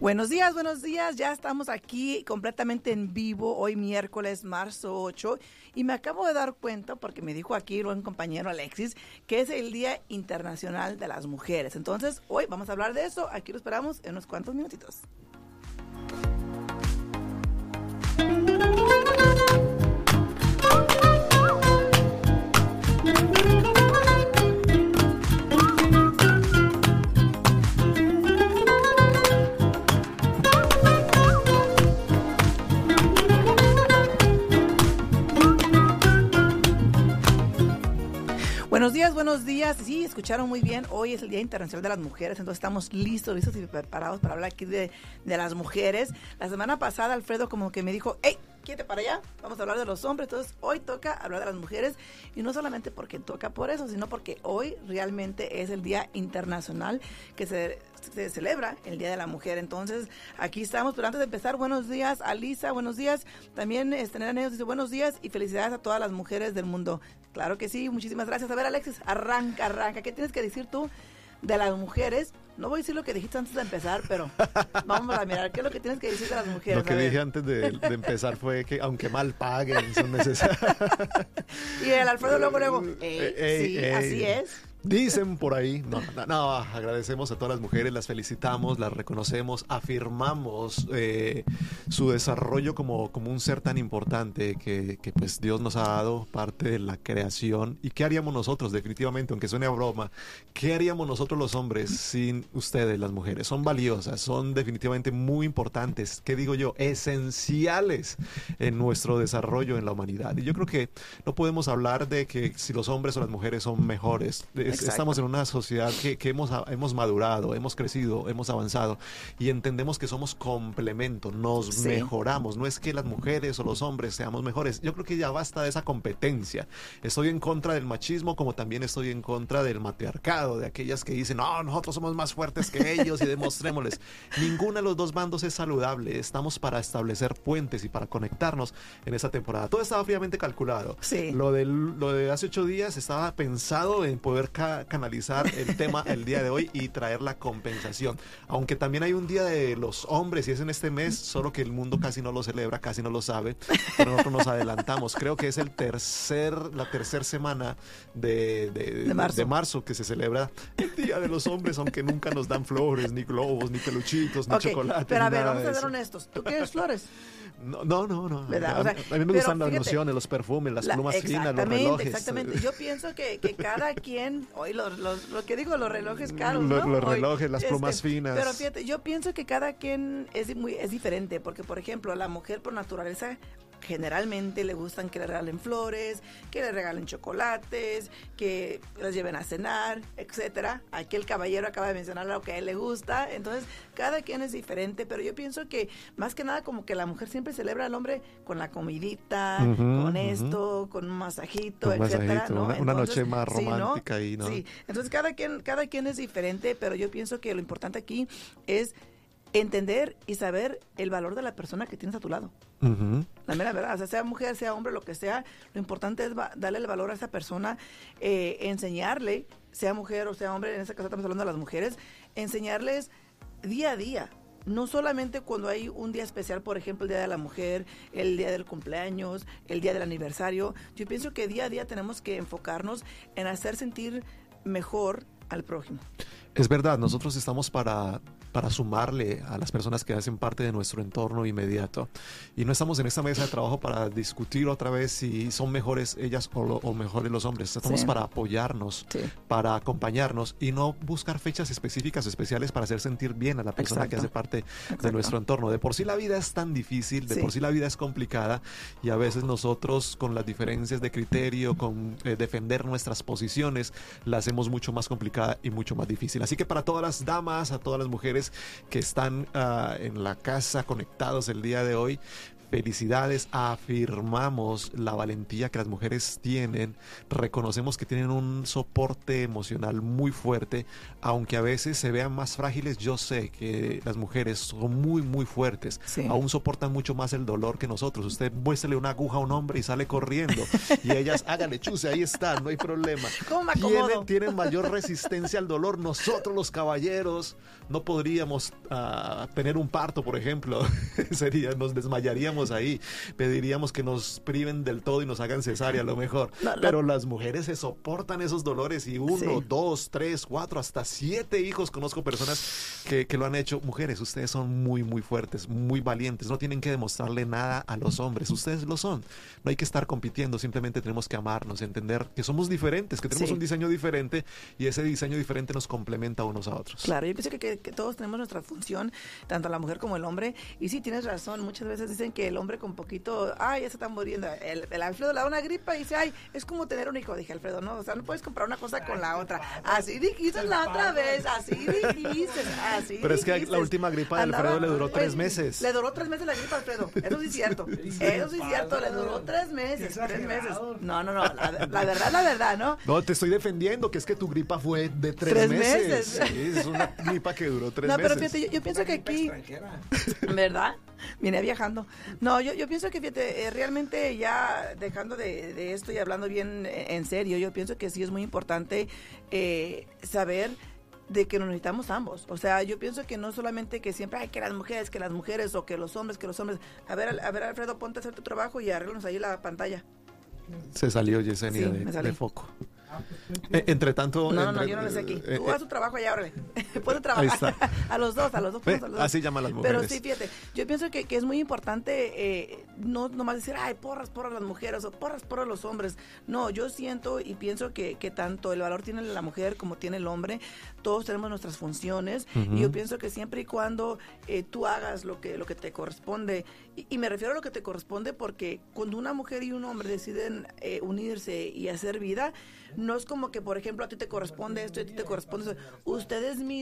Buenos días, buenos días. Ya estamos aquí completamente en vivo hoy miércoles, marzo 8. Y me acabo de dar cuenta, porque me dijo aquí un compañero Alexis, que es el Día Internacional de las Mujeres. Entonces, hoy vamos a hablar de eso. Aquí lo esperamos en unos cuantos minutitos. Días, buenos días. Sí, escucharon muy bien. Hoy es el Día Internacional de las Mujeres, entonces estamos listos, listos y preparados para hablar aquí de, de las mujeres. La semana pasada Alfredo como que me dijo, hey, para allá, vamos a hablar de los hombres. Entonces hoy toca hablar de las mujeres y no solamente porque toca por eso, sino porque hoy realmente es el Día Internacional que se, se celebra el Día de la Mujer. Entonces aquí estamos, pero antes de empezar, buenos días Alisa, buenos días. También este, Nena dice buenos días y felicidades a todas las mujeres del mundo. Claro que sí, muchísimas gracias. A ver Alexis, arranca, arranca. ¿Qué tienes que decir tú de las mujeres? No voy a decir lo que dijiste antes de empezar, pero vamos a mirar qué es lo que tienes que decir de las mujeres. Lo que dije antes de, de, empezar fue que aunque mal paguen, son necesarias. y el Alfredo luego, luego, ey, ey, sí, ey. así es. Dicen por ahí, no, no, no, agradecemos a todas las mujeres, las felicitamos, las reconocemos, afirmamos eh, su desarrollo como, como un ser tan importante que, que, pues Dios nos ha dado parte de la creación. ¿Y qué haríamos nosotros definitivamente, aunque suene a broma? ¿Qué haríamos nosotros los hombres sin ustedes, las mujeres? Son valiosas, son definitivamente muy importantes, ¿qué digo yo? Esenciales en nuestro desarrollo en la humanidad. Y yo creo que no podemos hablar de que si los hombres o las mujeres son mejores. Exacto. estamos en una sociedad que, que, hemos, hemos madurado, hemos crecido, hemos avanzado y entendemos que somos complemento, nos sí. mejoramos. No es que las mujeres o los hombres seamos mejores. Yo creo que ya basta de esa competencia. Estoy en contra del machismo como también estoy en contra del matriarcado, de aquellas que dicen, no, nosotros somos más fuertes que ellos y demostrémosles. Ninguna de los dos bandos es saludable. Estamos para establecer puentes y para conectarnos en esa temporada. Todo estaba fríamente calculado. Sí. Lo, del, lo de hace ocho días estaba pensado en poder ca canalizar el tema el día de hoy y traer la compensación. Aunque también hay un día de los hombres y es en este mes, solo que el mundo casi no lo celebra, casi no lo sabe, pero nosotros nos adelantamos. Creo que es el tercer, la tercera semana de, de, de, marzo. de, marzo. que se celebra el Día de los Hombres, aunque nunca nos dan flores, ni globos, ni peluchitos, ni okay, chocolate. Pero a ver, vamos a ser honestos. ¿Tú quieres flores? No, no, no. no. ¿verdad? O sea, a mí me gustan las lociones, los perfumes, las la, plumas finas, los relojes. Exactamente. Yo pienso que, que cada quien, hoy los, los, lo que digo, los relojes caros, los, ¿no? los relojes, hoy, las plumas este, finas. Pero fíjate, yo pienso que cada quien es muy es diferente, porque por ejemplo, la mujer por naturaleza generalmente le gustan que le regalen flores, que le regalen chocolates, que los lleven a cenar, etcétera. Aquí el caballero acaba de mencionar lo que a él le gusta, entonces cada quien es diferente, pero yo pienso que más que nada como que la mujer siempre celebra al hombre con la comidita, uh -huh, con esto, uh -huh. con un masajito, con etcétera, masajito, ¿no? Una, entonces, noche más romántica sí, ahí, ¿no? Sí, entonces cada quien cada quien es diferente, pero yo pienso que lo importante aquí es entender y saber el valor de la persona que tienes a tu lado. Uh -huh. La mera verdad, o sea, sea mujer, sea hombre, lo que sea, lo importante es darle el valor a esa persona, eh, enseñarle, sea mujer o sea hombre, en este caso estamos hablando de las mujeres, enseñarles día a día. No solamente cuando hay un día especial, por ejemplo, el Día de la Mujer, el Día del Cumpleaños, el Día del Aniversario. Yo pienso que día a día tenemos que enfocarnos en hacer sentir mejor al prójimo. Es verdad, nosotros estamos para, para sumarle a las personas que hacen parte de nuestro entorno inmediato. Y no estamos en esta mesa de trabajo para discutir otra vez si son mejores ellas o, lo, o mejores los hombres. Estamos Sí. para apoyarnos, Sí. para acompañarnos y no buscar fechas específicas, especiales para hacer sentir bien a la persona que hace parte de nuestro entorno. De por sí la vida es tan difícil, de Sí. por sí la vida es complicada y a veces nosotros con las diferencias de criterio, con eh, defender nuestras posiciones, la hacemos mucho más complicada y mucho más difícil. Así que para todas las damas, a todas las mujeres que están uh, en la casa conectados el día de hoy, felicidades, afirmamos la valentía que las mujeres tienen, reconocemos que tienen un soporte emocional muy fuerte, aunque a veces se vean más frágiles, yo sé que las mujeres son muy, muy fuertes, Sí. aún soportan mucho más el dolor que nosotros. Usted muéstrele una aguja a un hombre y sale corriendo, y ellas, hágale chuse, ahí está, no hay problema. ¿Cómo me Tienen, tienen mayor resistencia al dolor. Nosotros los caballeros no podríamos ah, tener un parto, por ejemplo. Sería, nos desmayaríamos ahí. Pediríamos que nos priven del todo y nos hagan cesárea a lo mejor. No, la- Pero las mujeres se soportan esos dolores y uno, Sí. dos, tres, cuatro, hasta siete hijos. Conozco personas que, que lo han hecho. Mujeres, ustedes son muy, muy fuertes, muy valientes. No tienen que demostrarle nada a los hombres. Ustedes lo son. No hay que estar compitiendo. Simplemente tenemos que amarnos, entender que somos diferentes, que tenemos Sí. un diseño diferente y ese diseño diferente nos complementa unos a otros. Claro, yo pienso que, que- que todos tenemos nuestra función, tanto la mujer como el hombre. Y sí, tienes razón, muchas veces dicen que el hombre con poquito, ay, ya se están muriendo. El, el Alfredo le da una gripa y dice, ay, es como tener un hijo. Dije, Alfredo, no, o sea, no puedes comprar una cosa con la otra. Así dijiste la otra vez, así dijiste, así Pero es que la última gripa de Alfredo Andaba- le duró tres meses. Le duró tres meses la gripa, Alfredo. Eso sí es cierto. Eso sí es cierto, le duró tres meses, tres meses. No, no, no, la, la verdad, la verdad, ¿no? No, te estoy defendiendo, que es que tu gripa fue de tres, Tres meses. meses. Sí, es una gripa que duró tres no, pero meses. fíjate, yo, yo pienso que aquí, ¿verdad? Vine viajando. No, yo, yo pienso que, fíjate, eh, realmente ya dejando de, de esto y hablando bien eh, en serio, yo pienso que sí es muy importante eh, saber de que nos necesitamos ambos. O sea, yo pienso que no solamente que siempre hay que las mujeres, que las mujeres o que los hombres, que los hombres. A ver, a ver Alfredo, ponte a hacer tu trabajo y arreglanos ahí la pantalla. Se salió Yesenia Sí, de, foco. Eh, entre tanto. No, no, no, yo no lo sé aquí. Tú eh, haz tu trabajo allá, órale. A trabajar. A los dos, a los dos. Ponnos a los dos. así llaman las Pero mujeres. sí, fíjate, yo pienso que, que es muy importante eh, no nomás decir, ay, porras, porras las mujeres o porras, porras los hombres. No, yo siento y pienso que, que tanto el valor tiene la mujer como tiene el hombre. Todos tenemos nuestras funciones y yo pienso que siempre y cuando eh, tú hagas lo que, lo que te corresponde, y, y me refiero a lo que te corresponde porque cuando una mujer y un hombre deciden eh, unirse y hacer vida, no es como que, por ejemplo, a ti te corresponde esto y a ti te corresponde eso. Ustedes mismos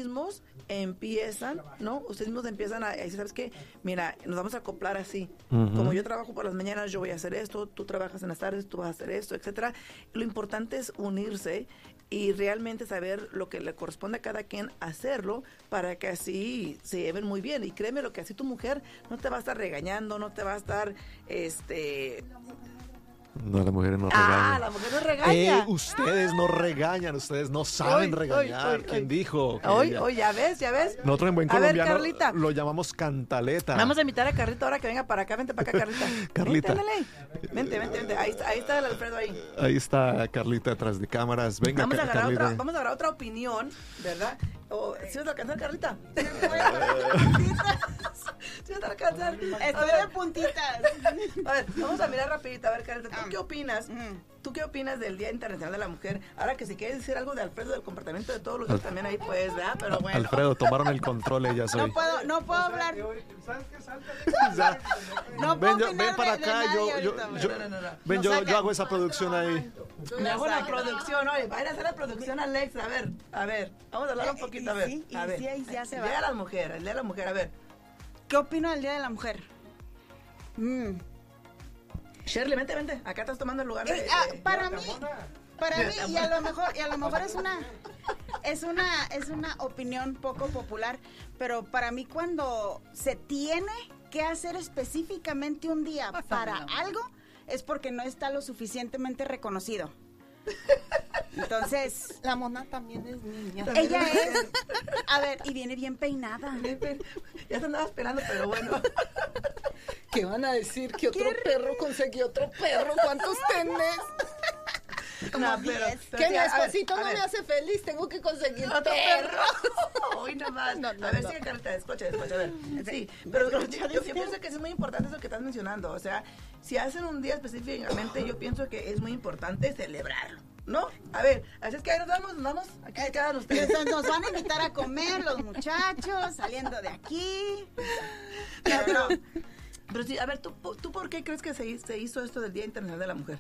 empiezan, ¿no? Ustedes mismos empiezan a decir, ¿sabes qué? Mira, nos vamos a acoplar así. Como yo trabajo por las mañanas, yo voy a hacer esto, tú trabajas en las tardes, tú vas a hacer esto, etcétera. Lo importante es unirse y realmente saber lo que le corresponde a cada quien hacerlo para que así se lleven muy bien. Y créeme lo que así tu mujer no te va a estar regañando, no te va a estar, este... No, las mujeres no Ah, regañan. la mujer no regaña. Eh, ustedes no regañan, ustedes no saben Hoy, regañar. hoy, hoy, ¿Quién dijo? Hoy, hoy, ya ves, ya ves. Nosotros en buen A ver, colombiano Carlita. lo llamamos cantaleta. Vamos a invitar a Carlita ahora que venga para acá. Vente para acá, Carlita. Carlita. Vente. Vente, vente, vente. Ahí, está- ahí está el Alfredo ahí. Ahí está Carlita detrás de cámaras. Venga, Vamos a, Carlita. otra, vamos a agarrar otra opinión, ¿verdad? O, ¿Sí vas a alcanzar, Carlita? ¿Sí vas a alcanzar? Estoy de puntitas. a ver, vamos a mirar rapidito. A ver, Carlita, ¿tú Ah. qué opinas? ¿Tú qué opinas del Día Internacional de la Mujer? Ahora que si quieres decir algo de Alfredo, del comportamiento de todos los días también ahí, pues, ¿verdad? Pero bueno. Alfredo, tomaron el control ellas hoy. No puedo, no puedo hablar. No ven, puedo yo- opinar ven para acá, yo, yo, yo- ven, yo, hago esa producción ahí. Me hago la producción, oye, vayan a hacer la producción Alex, a ver, a ver, vamos a hablar un Eh, poquito, a ver, a ver. ya se el va. día de las mujeres, el día de la mujer, a ver. ¿Qué opino del Día de la Mujer? Mm. Shirley, vente, vente, acá estás tomando el lugar de... Eh, ah, de- para mí, para mí, y a lo mejor, y a lo mejor es una, es una, es una opinión poco popular, pero para mí cuando se tiene que hacer específicamente un día para algo, es porque no está lo suficientemente reconocido. Entonces, La mona también es niña. También ella es- es, a ver, y viene bien peinada. Ya te andaba esperando, pero bueno. ¿Qué van a decir? Que otro ¿Qué? perro consiguió otro perro. ¿Cuántos tenés? No, pero Que mi esposito no me hace feliz. Tengo que conseguir Otro perro. perro. Hoy. No, no, a ver, no. sigue, Carlita, escucha, escucha, a ver. Sí, pero yo, yo- yo pienso que es muy importante eso que estás mencionando. O sea, si hacen un día específicamente, yo pienso que es muy importante celebrarlo. ¿No? A ver, así es que ahí nos vamos, nos vamos. Aquí se quedan ustedes. Entonces nos van a invitar a comer los muchachos saliendo de aquí. No, pero, pero sí, a ver, ¿tú, ¿tú por qué crees que se, hi- se hizo esto del Día Internacional de la Mujer?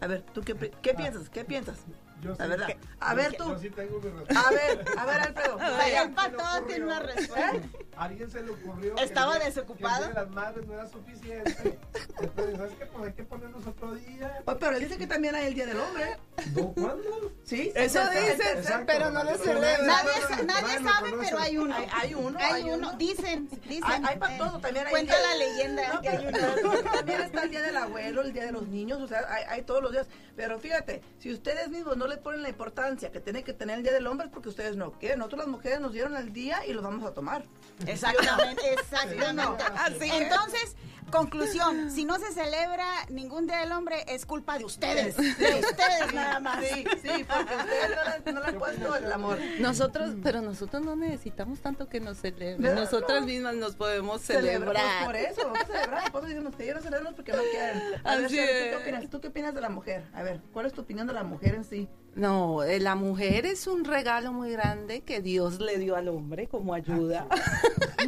A ver, ¿tú qué, qué piensas? ¿Qué piensas? Yo La sí. verdad. A ver, tú. Yo sí tengo mi respuesta. A ver, a ver, Alfredo. Ay, el para todo tiene una respuesta. ¿Eh? a alguien se le ocurrió. Estaba que desocupado. que el día de las madres no era suficiente. Entonces, ¿sabes qué? Pues hay que ponernos otro día. Oh, pero él dice que también hay el Día del Hombre. No, ¿Cuándo? Sí. Eso dicen, pero no lo celebran. Nadie, nadie sabe, pero hay uno. Hay, hay uno. Hay uno, dicen, dicen. Hay, hay para eh, todo, también hay Cuenta la leyenda No, que hay uno. También está el día del abuelo, el día de los niños, o sea, hay, hay todos los días. Pero fíjate, si ustedes mismos no le ponen la importancia que tiene que tener el día del hombre es porque ustedes no quieren. Nosotros las mujeres nos dieron el día y lo vamos a tomar. Exactamente, exactamente. Así. Entonces, conclusión, si no se celebra ningún Día del Hombre, es culpa de ustedes. De ustedes nada más. Sí, sí, porque ustedes no le, no le han puesto el amor. Nosotros, pero nosotros no necesitamos tanto que nos celebren. No, Nosotras no. mismas nos podemos Celebramos celebrar. por eso, vamos a celebrar. Por eso decimos que no celebramos porque no quieren. A ver, Así ¿tú es. qué opinas? ¿Tú qué opinas de la mujer? A ver, ¿cuál es tu opinión de la mujer en sí? No, eh, la mujer es un regalo muy grande que Dios le dio al hombre como ayuda.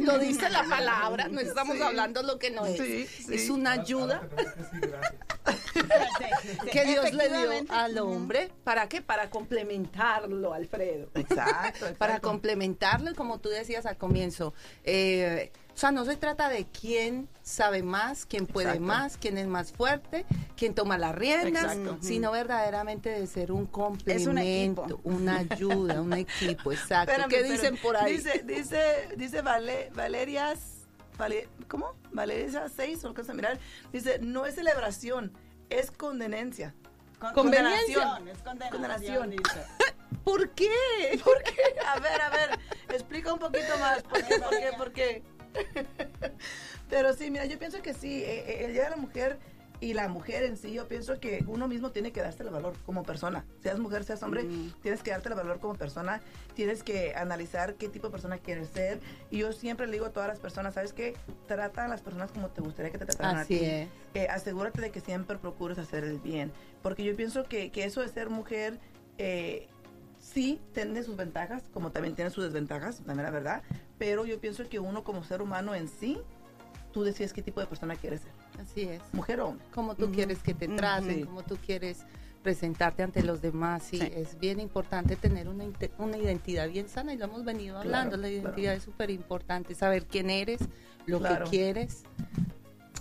no dice la palabra, no estamos Sí. hablando lo que no es. Sí, sí. Es una Ahora- ayuda ahora tenemos que Dios le dio al hombre. ¿Para qué? Para complementarlo, Alfredo. Exacto, Para complementarlo, y como tú decías al comienzo, eh, o sea, no se trata de quién sabe más, quién puede Exacto. más, quién es más fuerte, quién toma las riendas, Exacto. sino verdaderamente de ser un Es un complemento, una ayuda, un equipo, exacto. Espérame, ¿Qué espérame. dicen por ahí? Dice, dice, dice Vale, Valerias, Vale- ¿cómo? Valeria 6, no a mirar. Dice, no es celebración, es condenencia. Con- Conveniencia. condenación, es condenación. Condenación. dice. ¿Por qué? ¿Por qué? A ver, a ver, explica un poquito más. ¿Por qué? ¿Por qué? ¿Por qué? Pero sí, mira, yo pienso que sí, eh, eh, el Día de la Mujer y la mujer en sí, yo pienso que uno mismo tiene que darse el valor como persona. Seas mujer, seas hombre, tienes que darte el valor como persona, tienes que analizar qué tipo de persona quieres ser. Y yo siempre le digo a todas las personas, ¿sabes qué? Trata a las personas como te gustaría que te trataran a Así ti. es. Eh, asegúrate de que siempre procures hacer el bien. Porque yo pienso que, que eso de ser mujer, eh, sí tiene sus ventajas, como también tiene sus desventajas, también la verdad. Pero yo pienso que uno como ser humano en sí, tú decides qué tipo de persona quieres ser, Así es. mujer o hombre. Como tú quieres que te traten, sí. como tú quieres presentarte ante los demás. Sí, Sí. es bien importante tener una, una identidad bien sana y lo hemos venido Claro, hablando. La claro. identidad es súper importante, saber quién eres, lo Claro. que quieres.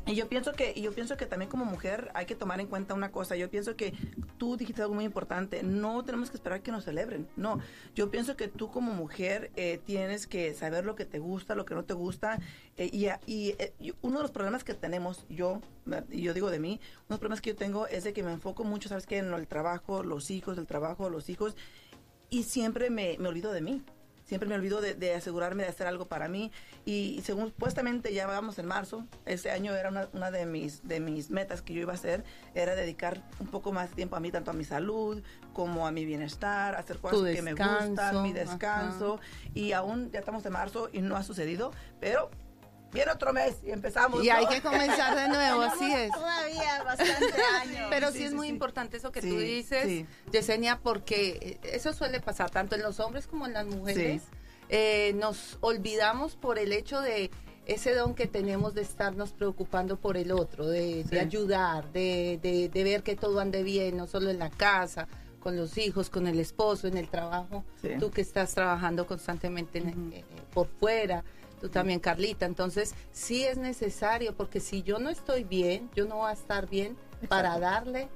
Y yo pienso que, yo pienso que también como mujer hay que tomar en cuenta una cosa. Yo pienso que tú dijiste algo muy importante. No tenemos que esperar que nos celebren. No. Yo pienso que tú como mujer eh, tienes que saber lo que te gusta, lo que no te gusta. eh, y y, eh, uno de los problemas que tenemos, yo, yo digo de mí, uno de los problemas que yo tengo es de que me enfoco mucho, ¿sabes qué? En el trabajo, los hijos, el trabajo, los hijos. Y siempre me, me olvido de mí. Siempre me olvido de, de asegurarme de hacer algo para mí. Y, según supuestamente ya vamos en marzo, este año era una, una de, mis, de mis metas que yo iba a hacer, era dedicar un poco más de tiempo a mí, tanto a mi salud como a mi bienestar, hacer cosas Tu que me gustan, mi descanso. Y aún ya estamos en marzo y no ha sucedido, pero viene otro mes y empezamos. Y hay que comenzar de nuevo, así es. Todavía bastante años. Pero Sí, sí, es sí, muy sí. importante eso que Sí, tú dices, sí. Yesenia, porque eh, eso suele pasar tanto en los hombres como en las mujeres. Sí. Eh, nos olvidamos por el hecho de ese don que tenemos de estarnos preocupando por el otro, de, de ayudar, de, de- de ver que todo ande bien, no solo en la casa, con los hijos, con el esposo, en el trabajo. Sí. Tú que estás trabajando constantemente en- eh, por fuera, tú también, Carlita. Entonces, sí es necesario, porque si yo no estoy bien, yo no voy a estar bien para darle,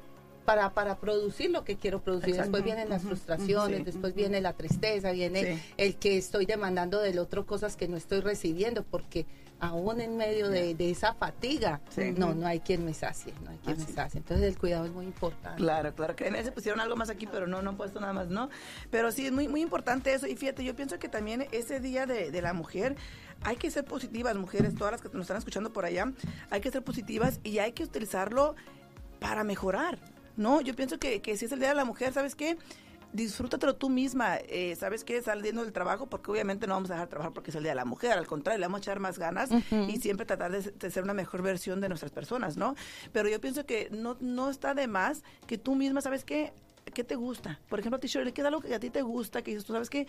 para, para producir lo que quiero producir. Exacto. Después vienen las frustraciones, sí. después viene la tristeza, viene Sí. el que estoy demandando del otro cosas que no estoy recibiendo, porque aún en medio de, de esa fatiga, Sí. no, no hay quien me sacie, no hay quien Así. me sacie. Entonces el cuidado es muy importante. Claro, claro. Que en ese pusieron algo más aquí, pero no, no han puesto nada más, ¿no? Pero sí, es muy, muy importante eso. Y fíjate, yo pienso que también ese día de, de la mujer hay que ser positivas, mujeres, todas las que nos están escuchando por allá, hay que ser positivas y hay que utilizarlo para mejorar, ¿no? Yo pienso que, que si es el día de la mujer, ¿sabes qué? Disfrútatelo tú misma, eh, ¿sabes qué? Saliendo del trabajo, porque obviamente no vamos a dejar trabajar porque es el día de la mujer, al contrario, le vamos a echar más ganas y siempre tratar de, de ser una mejor versión de nuestras personas, ¿no? Pero yo pienso que no, no está de más que tú misma, ¿sabes qué? ¿Qué te gusta? Por ejemplo, a ti, Shirley, ¿qué es algo que a ti te gusta? Que dices, tú sabes qué?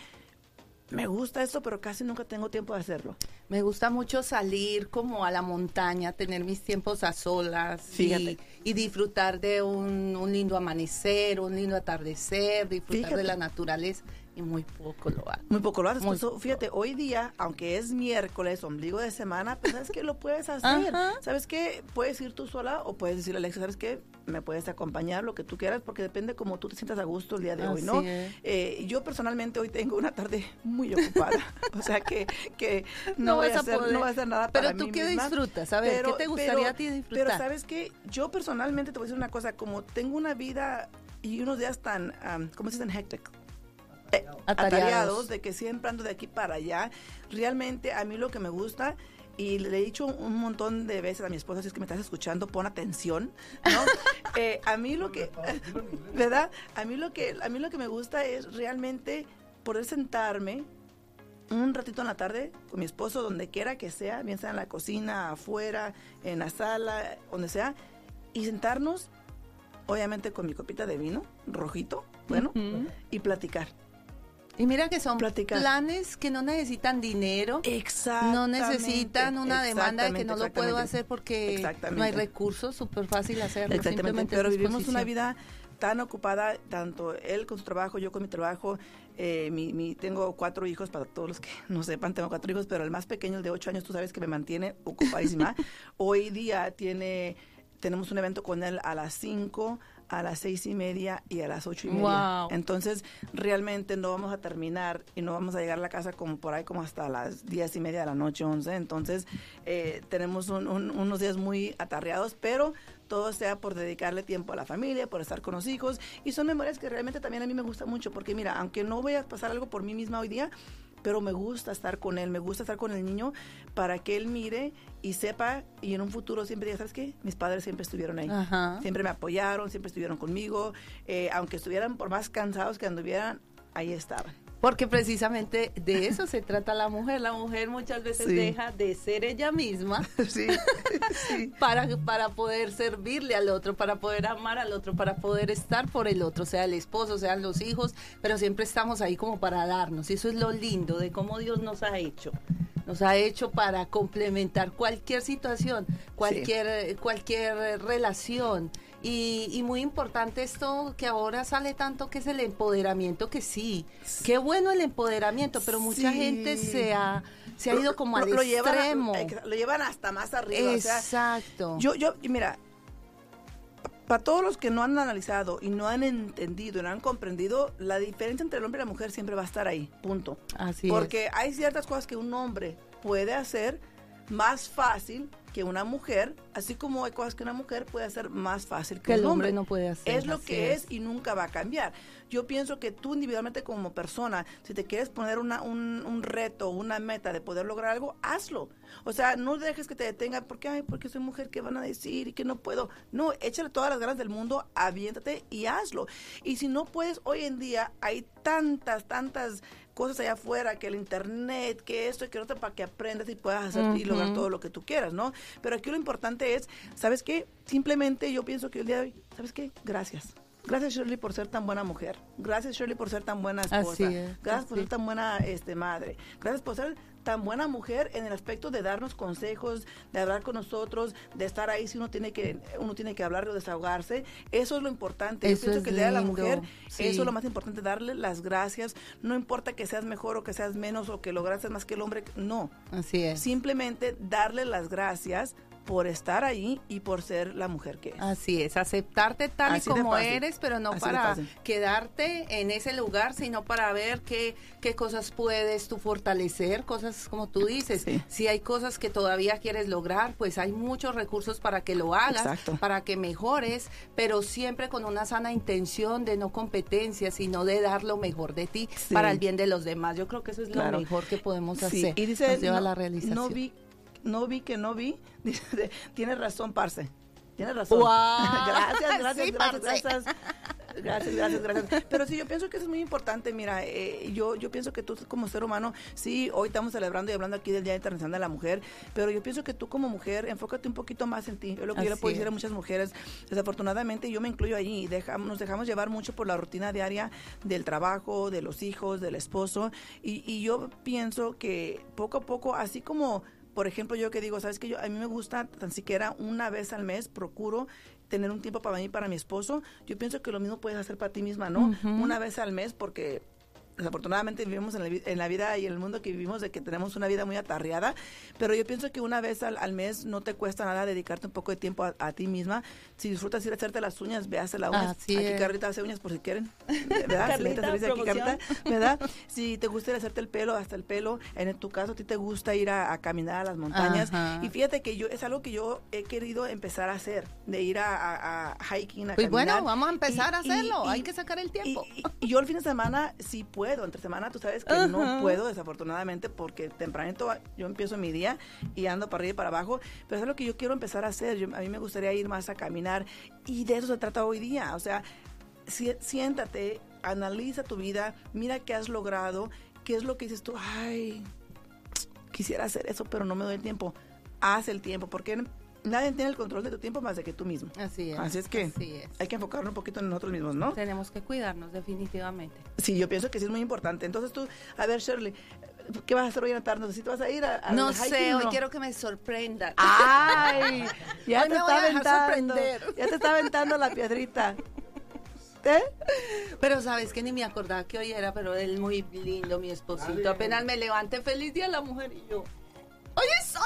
Me gusta esto, pero casi nunca tengo tiempo de hacerlo. Me gusta mucho salir como a la montaña, tener mis tiempos a solas y, y disfrutar de un, un lindo amanecer, un lindo atardecer, disfrutar Fíjate. de la naturaleza. Y muy poco lo hago. Muy poco lo haces. Poco. fíjate, hoy día, aunque es miércoles, ombligo de semana, pues sabes que lo puedes hacer. Ajá. ¿Sabes qué? Puedes ir tú sola o puedes decirle a Alexa, ¿sabes qué? Me puedes acompañar, lo que tú quieras, porque depende como tú te sientas a gusto el día de hoy, ¿no? Eh, yo personalmente hoy tengo una tarde muy ocupada, o sea que, que no, No voy vas a hacer, poder. no voy a hacer nada Pero para tú mí qué misma. disfrutas, a ver, ¿qué te gustaría a ti disfrutar? Pero sabes que yo personalmente te voy a decir una cosa, como tengo una vida y unos días tan, um, ¿cómo se dicen? Hectic. Eh, Atareados. atareados, de que siempre ando de aquí para allá. Realmente a mí lo que me gusta y le he dicho un montón de veces a mi esposa, si es que me estás escuchando, pon atención, ¿no? Eh, a mí lo que, ¿verdad? A mí lo que, a mí lo que me gusta es realmente poder sentarme un ratito en la tarde con mi esposo, donde quiera que sea, bien sea en la cocina, afuera, en la sala, donde sea, y sentarnos, obviamente con mi copita de vino, rojito, bueno, y platicar. Y mira que son Platicar. planes que no necesitan dinero. Exactamente. No necesitan una demanda de que no lo puedo hacer porque no hay recursos, súper fácil hacerlo. Exactamente, pero vivimos una vida tan ocupada, tanto él con su trabajo, yo con mi trabajo. eh, mi, mi- tengo cuatro hijos, para todos los que no sepan, tengo cuatro hijos, pero el más pequeño, el de ocho años, tú sabes que me mantiene ocupadísima. Hoy día tiene, tenemos un evento con él a las cinco, a las seis y media y a las ocho y media. Wow. Entonces, realmente no vamos a terminar y no vamos a llegar a la casa como por ahí como hasta las diez y media de la noche, once. Entonces, eh, tenemos un- un- unos días muy atarreados, pero todo sea por dedicarle tiempo a la familia, por estar con los hijos. Y son memorias que realmente también a mí me gustan mucho, porque mira, aunque no voy a pasar algo por mí misma hoy día, pero me gusta estar con él, me gusta estar con el niño para que él mire y sepa y en un futuro siempre diga, ¿sabes qué? Mis padres siempre estuvieron ahí. Ajá. Siempre me apoyaron, siempre estuvieron conmigo, eh, aunque estuvieran por más cansados que anduvieran, ahí estaban. Porque precisamente de eso se trata la mujer. La mujer muchas veces Sí. deja de ser ella misma sí, sí. para, para poder servirle al otro, para poder amar al otro, para poder estar por el otro, sea el esposo, sean los hijos, pero siempre estamos ahí como para darnos. Y eso es lo lindo de cómo Dios nos ha hecho. Nos ha hecho para complementar cualquier situación, cualquier, cualquier relación. Y, y muy importante esto que ahora sale tanto, que es el empoderamiento, que sí, qué bueno el empoderamiento, pero mucha Sí. gente se ha, se ha ido como al lo, lo llevan, a- extremo. lo llevan hasta más arriba. o sea, Exacto. Yo, yo, mira, para todos los que no han analizado y no han entendido y no han comprendido, la diferencia entre el hombre y la mujer siempre va a estar ahí, punto. Así Porque hay ciertas cosas que un hombre puede hacer más fácil que una mujer, así como hay cosas que una mujer puede hacer más fácil que, Que el un hombre hombre. no puede hacer, Es lo que es. es. y nunca va a cambiar. Yo pienso que tú individualmente como persona, si te quieres poner una, un, un reto, una meta de poder lograr algo, hazlo. O sea, no dejes que te detenga porque, ay, porque soy mujer, ¿qué van a decir? Y que no puedo. No, échale todas las ganas del mundo, aviéntate y hazlo. Y si no puedes, hoy en día hay tantas, tantas cosas allá afuera, que el internet, que esto y que lo otro, para que aprendas y puedas hacer y lograr todo lo que tú quieras, ¿no? Pero aquí lo importante es, ¿sabes qué? Simplemente yo pienso que el día de hoy, ¿sabes qué? Gracias. Gracias Shirley por ser tan buena mujer. Gracias Shirley por ser tan buena esposa. Es, Gracias por ser tan buena este madre. Gracias por ser tan buena mujer en el aspecto de darnos consejos, de hablar con nosotros, de estar ahí si uno tiene que uno tiene que hablar o desahogarse. Eso es lo importante. Eso Yo pienso es que el día de la mujer, sí. eso es lo más importante, darle las gracias. No importa que seas mejor o que seas menos o que lograste más que el hombre, no. Así es. Simplemente darle las gracias por estar ahí y por ser la mujer que es. Así es, aceptarte tal Así y como eres, pero no Así para quedarte en ese lugar, sino para ver qué, qué cosas puedes tú fortalecer, cosas como tú dices. Sí. Si hay cosas que todavía quieres lograr, pues hay muchos recursos para que lo hagas, Exacto. para que mejores, pero siempre con una sana intención de no competencia, sino de dar lo mejor de ti Sí. para el bien de los demás. Yo creo que eso es Claro. lo mejor que podemos Sí, hacer. Y dice, Nos lleva no, a la realización. no vi, no vi que no vi. Dice, tienes razón, parce. Tienes razón. Gracias, gracias, Sí, gracias, gracias. Gracias, gracias, gracias. Pero sí, yo pienso que eso es muy importante. Mira, eh, yo, yo pienso que tú como ser humano, sí, hoy estamos celebrando y hablando aquí del Día Internacional de la Mujer, pero yo pienso que tú como mujer, enfócate un poquito más en ti. Es lo que yo le puedo decir a muchas mujeres. Desafortunadamente, yo me incluyo allí y dejamos, nos dejamos llevar mucho por la rutina diaria del trabajo, de los hijos, del esposo. Y, y yo pienso que poco a poco, así como por ejemplo, yo que digo, sabes que yo a mí me gusta tan siquiera una vez al mes procuro tener un tiempo para mí y para mi esposo. Yo pienso que lo mismo puedes hacer para ti misma, ¿no? Una vez al mes porque desafortunadamente vivimos en la, en la vida y en el mundo que vivimos de que tenemos una vida muy atarreada, pero yo pienso que una vez al, al mes no te cuesta nada dedicarte un poco de tiempo a, a ti misma. Si disfrutas ir a hacerte las uñas, ve a hacer las uñas. Así aquí es. Carlita hace uñas por si quieren, ¿verdad? Si Carlita, servicio aquí. Carlita, ¿verdad? Si te gusta ir a hacerte el pelo, hasta el pelo. En tu caso, a ti te gusta ir a, a caminar a las montañas. Ajá. Y fíjate que yo es algo que yo he querido empezar a hacer, de ir a, a- a hiking, a Pues bueno, caminar. vamos a empezar a Y- y- hacerlo. y- Hay que sacar el tiempo. y, y- yo el fin de semana sí puedo, entre semana tú sabes que no puedo desafortunadamente porque tempranito yo empiezo mi día y ando para arriba y para abajo, pero es lo que yo quiero empezar a hacer. Yo- a mí me gustaría ir más a caminar y de eso se trata hoy día, o sea, si- siéntate, analiza tu vida, mira qué has logrado, qué es lo que dices tú, ay, quisiera hacer eso, pero no me doy el tiempo. Haz el tiempo, porque nadie tiene el control de tu tiempo más de que tú mismo. Así es. Así es que Así es. hay que enfocarnos un poquito en nosotros mismos, ¿no? Tenemos que cuidarnos definitivamente. Sí, yo pienso que sí es muy importante. Entonces tú, a ver, Shirley, ¿qué vas a hacer hoy en la tarde? Si te vas a ir a, a- No sé, hoy no? quiero que me sorprendan. ¡Ay! Ya Hoy te me voy está a aventando. sorprender. Ya te está aventando la piedrita. ¿Eh? Pero sabes que ni me acordaba que hoy era, pero él muy lindo, mi esposito. Apenas me levanté, feliz día la mujer y yo.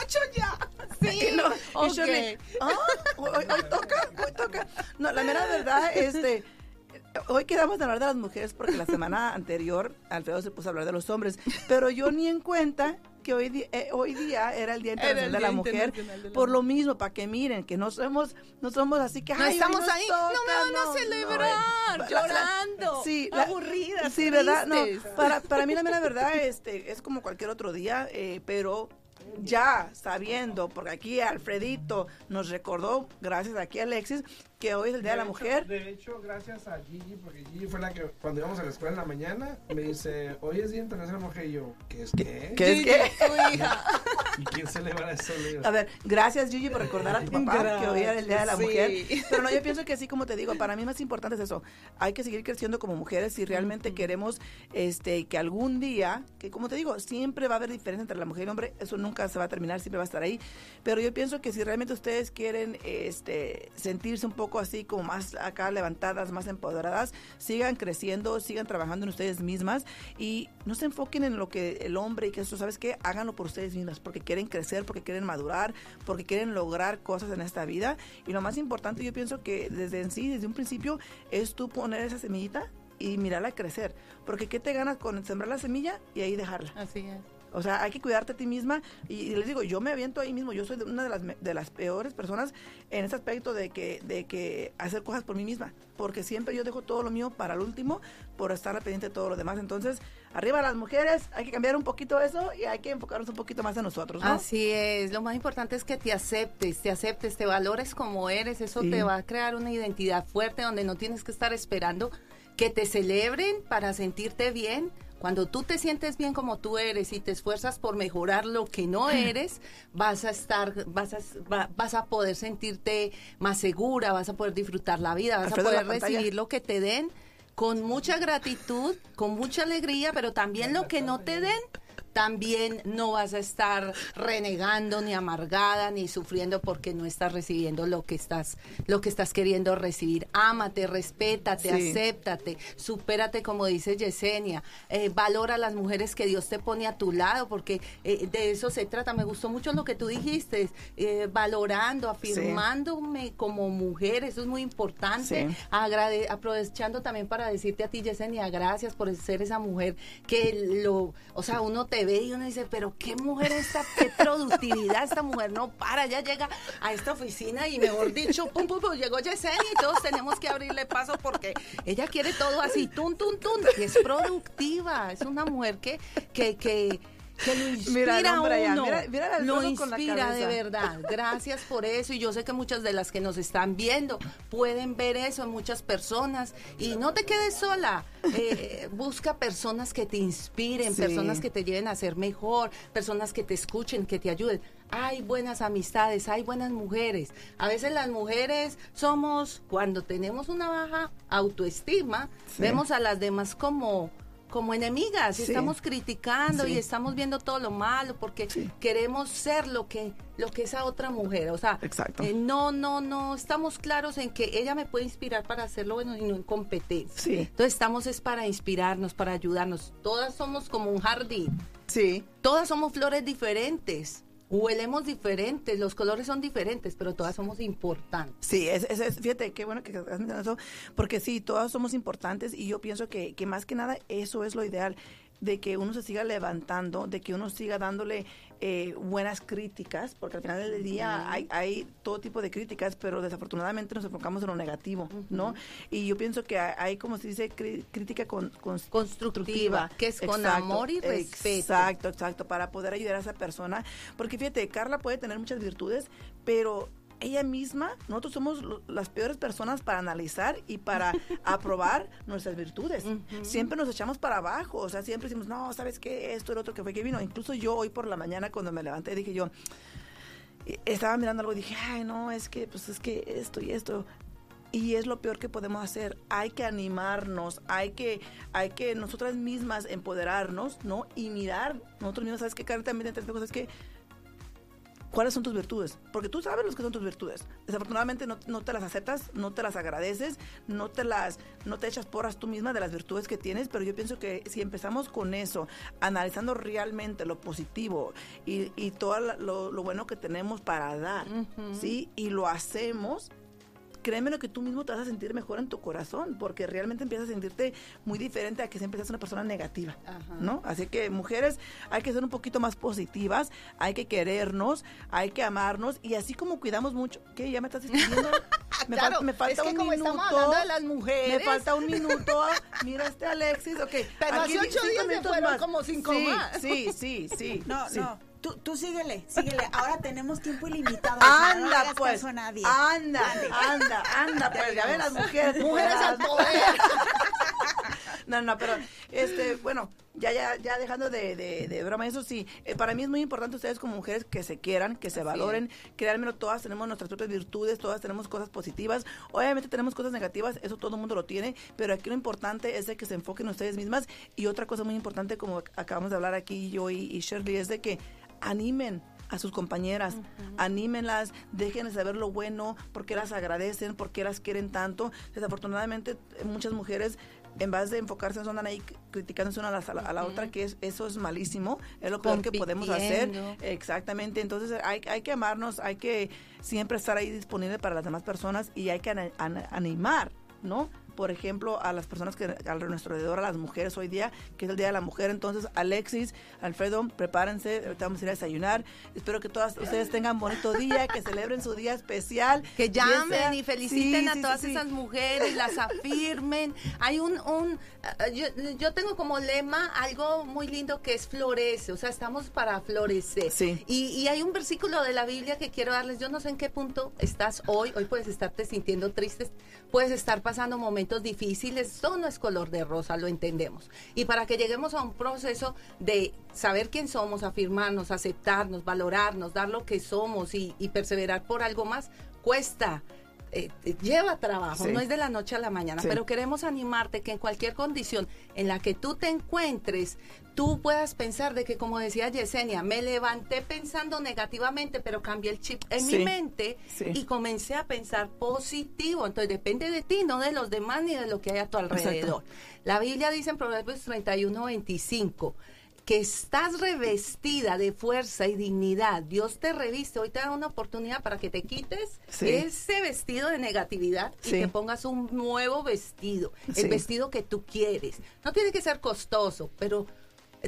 Ocho ya. Sí. Y no, y Ok. Shirley, ¿ah? Hoy, hoy- toca, hoy toca. No, la mera verdad, este, hoy quedamos de hablar de las mujeres porque la semana anterior Alfredo se puso a hablar de los hombres, pero yo ni en cuenta que hoy, eh, hoy día era el Día Era el Internacional de Día la Mujer, Internacional de la por lo mismo, para que miren que no somos, no somos así que, No ay, estamos ahí, toca, no me van a celebrar, no. La- llorando, sí, la- aburridas, Sí, ¿verdad? No, tristes. para, para mí la mera verdad este, es como cualquier otro día, eh, pero ya sabiendo, porque aquí Alfredito nos recordó, gracias aquí a Alexis, que hoy es el Día de la hecho- Mujer. De hecho, gracias a Gigi, porque Gigi fue la que cuando íbamos a la escuela en la mañana me dice, hoy es Día Internacional de la Mujer y yo, ¿qué es qué? ¿Qué es Gigi, qué? tu hija. ¿Y quién celebra eso? Le digo, A ver, gracias Gigi por recordar a tu papá que hoy era el Día de la Sí. Mujer. Pero no, yo pienso que así como te digo, para mí más importante es eso. Hay que seguir creciendo como mujeres si realmente queremos este que algún día, que como te digo, siempre va a haber diferencia entre la mujer y el hombre, eso nunca se va a terminar, siempre va a estar ahí. Pero yo pienso que si realmente ustedes quieren este sentirse un poco así como más acá levantadas, más empoderadas, sigan creciendo, sigan trabajando en ustedes mismas y no se enfoquen en lo que el hombre y que eso, ¿sabes qué? Háganlo por ustedes mismas, porque quieren crecer, porque quieren madurar, porque quieren lograr cosas en esta vida. Y lo más importante, yo pienso que desde en sí, desde un principio, es tú poner esa semillita y mirarla crecer. Porque ¿qué te ganas con sembrar la semilla y ahí dejarla? Así es. O sea, hay que cuidarte a ti misma. Y, y les digo, yo me aviento ahí mismo. Yo soy de una de las, de las peores personas en ese aspecto de que, de que hacer cosas por mí misma. Porque siempre yo dejo todo lo mío para el último por estar al pendiente de todo lo demás. Entonces, arriba las mujeres, hay que cambiar un poquito eso y hay que enfocarnos un poquito más en nosotros, ¿no? Así es, lo más importante es que te aceptes, te aceptes, te valores como eres, eso Sí. te va a crear una identidad fuerte donde no tienes que estar esperando que te celebren para sentirte bien. Cuando tú te sientes bien como tú eres y te esfuerzas por mejorar lo que no eres, vas a estar, vas a, va- vas a poder sentirte más segura, vas a poder disfrutar la vida, vas Alfredo, a poder recibir lo que te den con mucha gratitud, con mucha alegría, pero también lo que no te den, también no vas a estar renegando ni amargada ni sufriendo porque no estás recibiendo lo que estás lo que estás queriendo recibir. Ámate, respétate, Sí. acéptate, supérate como dice Yesenia, eh, valora a las mujeres que Dios te pone a tu lado porque eh, de eso se trata. Me gustó mucho lo que tú dijiste, eh, valorando, afirmándome como mujer, eso es muy importante. Sí. Agrade- aprovechando también para decirte a ti, Yesenia, gracias por ser esa mujer que lo, o sea, uno te ve y uno dice, pero qué mujer esta, qué productividad, esta mujer no para, ya llega a esta oficina y mejor dicho, pum, pum, pum, llegó Yesenia y todos tenemos que abrirle paso porque ella quiere todo así, tun, tun, tun, y es productiva, es una mujer que, que, que, que lo inspira Mira, no, Brian, uno, mira- mira lo Alfredo con la inspira de verdad. Gracias por eso y yo sé que muchas de las que nos están viendo pueden ver eso en muchas personas y no te quedes sola. Eh, busca personas que te inspiren, Sí. personas que te lleven a ser mejor, personas que te escuchen, que te ayuden. Hay buenas amistades, hay buenas mujeres. A veces las mujeres somos, cuando tenemos una baja autoestima, Sí. vemos a las demás como como enemigas, Sí. estamos criticando Sí. y estamos viendo todo lo malo porque Sí. queremos ser lo que lo que esa otra mujer, o sea, Exacto. eh, no no no estamos claros en que ella me puede inspirar para hacerlo bueno y no en competencia. Sí. Entonces estamos es para inspirarnos, para ayudarnos. Todas somos como un jardín. Sí. Todas somos flores diferentes. Huelemos diferentes, los colores son diferentes, pero todas somos importantes. Sí, es, es- fíjate, qué bueno que estás eso, porque sí, todas somos importantes y yo pienso que más que nada eso es lo ideal, de que uno se siga levantando, de que uno siga dándole eh, buenas críticas, porque al final del día hay, hay todo tipo de críticas, pero desafortunadamente nos enfocamos en lo negativo, ¿no? Y yo pienso que hay, como se dice, crítica con, con- Constructiva, que es con amor y respeto. Exacto, exacto, para poder ayudar a esa persona. Porque fíjate, Carla puede tener muchas virtudes, pero ella misma, nosotros somos las peores personas para analizar y para aprobar nuestras virtudes. Siempre nos echamos para abajo, o sea, siempre decimos, no, ¿sabes qué? Esto, el otro que fue que vino. Incluso yo hoy por la mañana cuando me levanté dije yo, eh, estaba mirando algo y dije, ay, no, es que, pues es que esto y esto. Y es lo peor que podemos hacer. Hay que animarnos, hay que, hay que nosotras mismas empoderarnos, ¿no? Y mirar nosotros mismos, ¿sabes qué, Karen? También te cosas que ¿Cuáles son tus virtudes? Porque tú sabes los que son tus virtudes. Desafortunadamente no, no te las aceptas, no te las agradeces, no te las, no te echas porras tú misma de las virtudes que tienes, pero yo pienso que si empezamos con eso, analizando realmente lo positivo y, y todo lo bueno que tenemos para dar, ¿sí? Y lo hacemos, créeme lo que tú mismo te vas a sentir mejor en tu corazón, porque realmente empiezas a sentirte muy diferente a que siempre seas una persona negativa, Ajá. ¿no? Así que mujeres, hay que ser un poquito más positivas, hay que querernos, hay que amarnos y así como cuidamos mucho, ¿qué? ¿Ya me estás despidiendo? Me, Claro, fal- me falta es que un como minuto. estamos hablando de las mujeres. Me falta un minuto. Mira este Alexis, ok. Pero hace ocho días me fueron más. como cinco sí, más. Sí, sí, sí. No, sí. no. Tú, tú síguele, síguele. Ahora tenemos tiempo ilimitado. no Anda, pues. caso a nadie. Anda, anda, anda, pues. Ya ven las mujeres. Mujeres al empoderadas. poder. No, no, pero, este, bueno, ya, ya, ya dejando de, de, de broma, eso sí, eh, para mí es muy importante ustedes como mujeres que se quieran, que se Así valoren, créanmelo, todas tenemos nuestras propias virtudes, todas tenemos cosas positivas, obviamente tenemos cosas negativas, eso todo el mundo lo tiene, pero aquí lo importante es de que se enfoquen ustedes mismas y otra cosa muy importante, como ac- acabamos de hablar aquí yo y, y Shirley, es de que animen a sus compañeras, anímenlas, déjenles saber lo bueno, porque las agradecen, porque las quieren tanto. Desafortunadamente, eh, muchas mujeres, en vez de enfocarse, andan ahí criticándose una a la, a la- otra, que es, eso es malísimo, es lo peor que podemos hacer. Exactamente, entonces hay, hay que amarnos, hay que siempre estar ahí disponible para las demás personas y hay que animar, ¿no? Por ejemplo, a las personas que a nuestro alrededor, a las mujeres hoy día, que es el Día de la Mujer. Entonces, Alexis, Alfredo, prepárense, ahorita vamos a ir a desayunar. Espero que todas ustedes tengan bonito día, que celebren su día especial. Que llamen sea- y feliciten Sí, a sí, todas sí, esas mujeres, las afirmen. Hay un, un ah, yo, yo tengo como lema algo muy lindo que es florece, o sea, estamos para florecer. Sí. Y, y hay un versículo de la Biblia que quiero darles, yo no sé en qué punto estás hoy, hoy puedes estarte sintiendo tristes, puedes estar pasando momentos difíciles, todo no es color de rosa, lo entendemos. Y para que lleguemos a un proceso de saber quién somos, afirmarnos, aceptarnos, valorarnos, dar lo que somos y perseverar por algo más, cuesta. Eh, eh, lleva trabajo, Sí. no es de la noche a la mañana, Sí. pero queremos animarte que en cualquier condición en la que tú te encuentres, tú puedas pensar de que, como decía Yesenia, me levanté pensando negativamente, pero cambié el chip en Sí. mi mente y comencé a pensar positivo. Entonces depende de ti, no de los demás ni de lo que hay a tu alrededor. La Biblia dice en Proverbios 31, 25 que estás revestida de fuerza y dignidad. Dios te reviste. Hoy te da una oportunidad para que te quites Sí. ese vestido de negatividad y Sí. te pongas un nuevo vestido. Sí. El vestido que tú quieres. No tiene que ser costoso, pero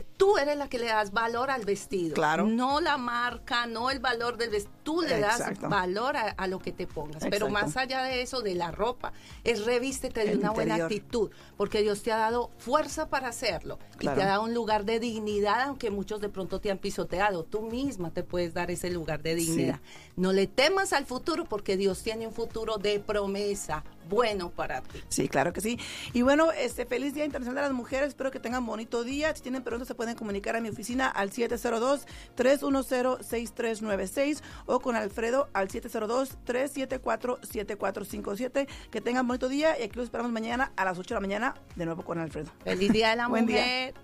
tú eres la que le das valor al vestido. Claro. No la marca, no el valor del vestido. Tú le das Exacto. valor a, a lo que te pongas. Pero más allá de eso, de la ropa, es revístete de El una buena actitud. Porque Dios te ha dado fuerza para hacerlo. Y te ha dado un lugar de dignidad, aunque muchos de pronto te han pisoteado. Tú misma te puedes dar ese lugar de dignidad. No le temas al futuro porque Dios tiene un futuro de promesa bueno para ti. Sí, claro que sí. Y bueno, este feliz Día Internacional de las Mujeres. Espero que tengan bonito día. Si tienen preguntas, se pueden comunicar a mi oficina al 702-310-6396 o con Alfredo al 702-374-7457. Que tengan bonito día y aquí los esperamos mañana a las 8 de la mañana de nuevo con Alfredo. Feliz Día de la Buen día.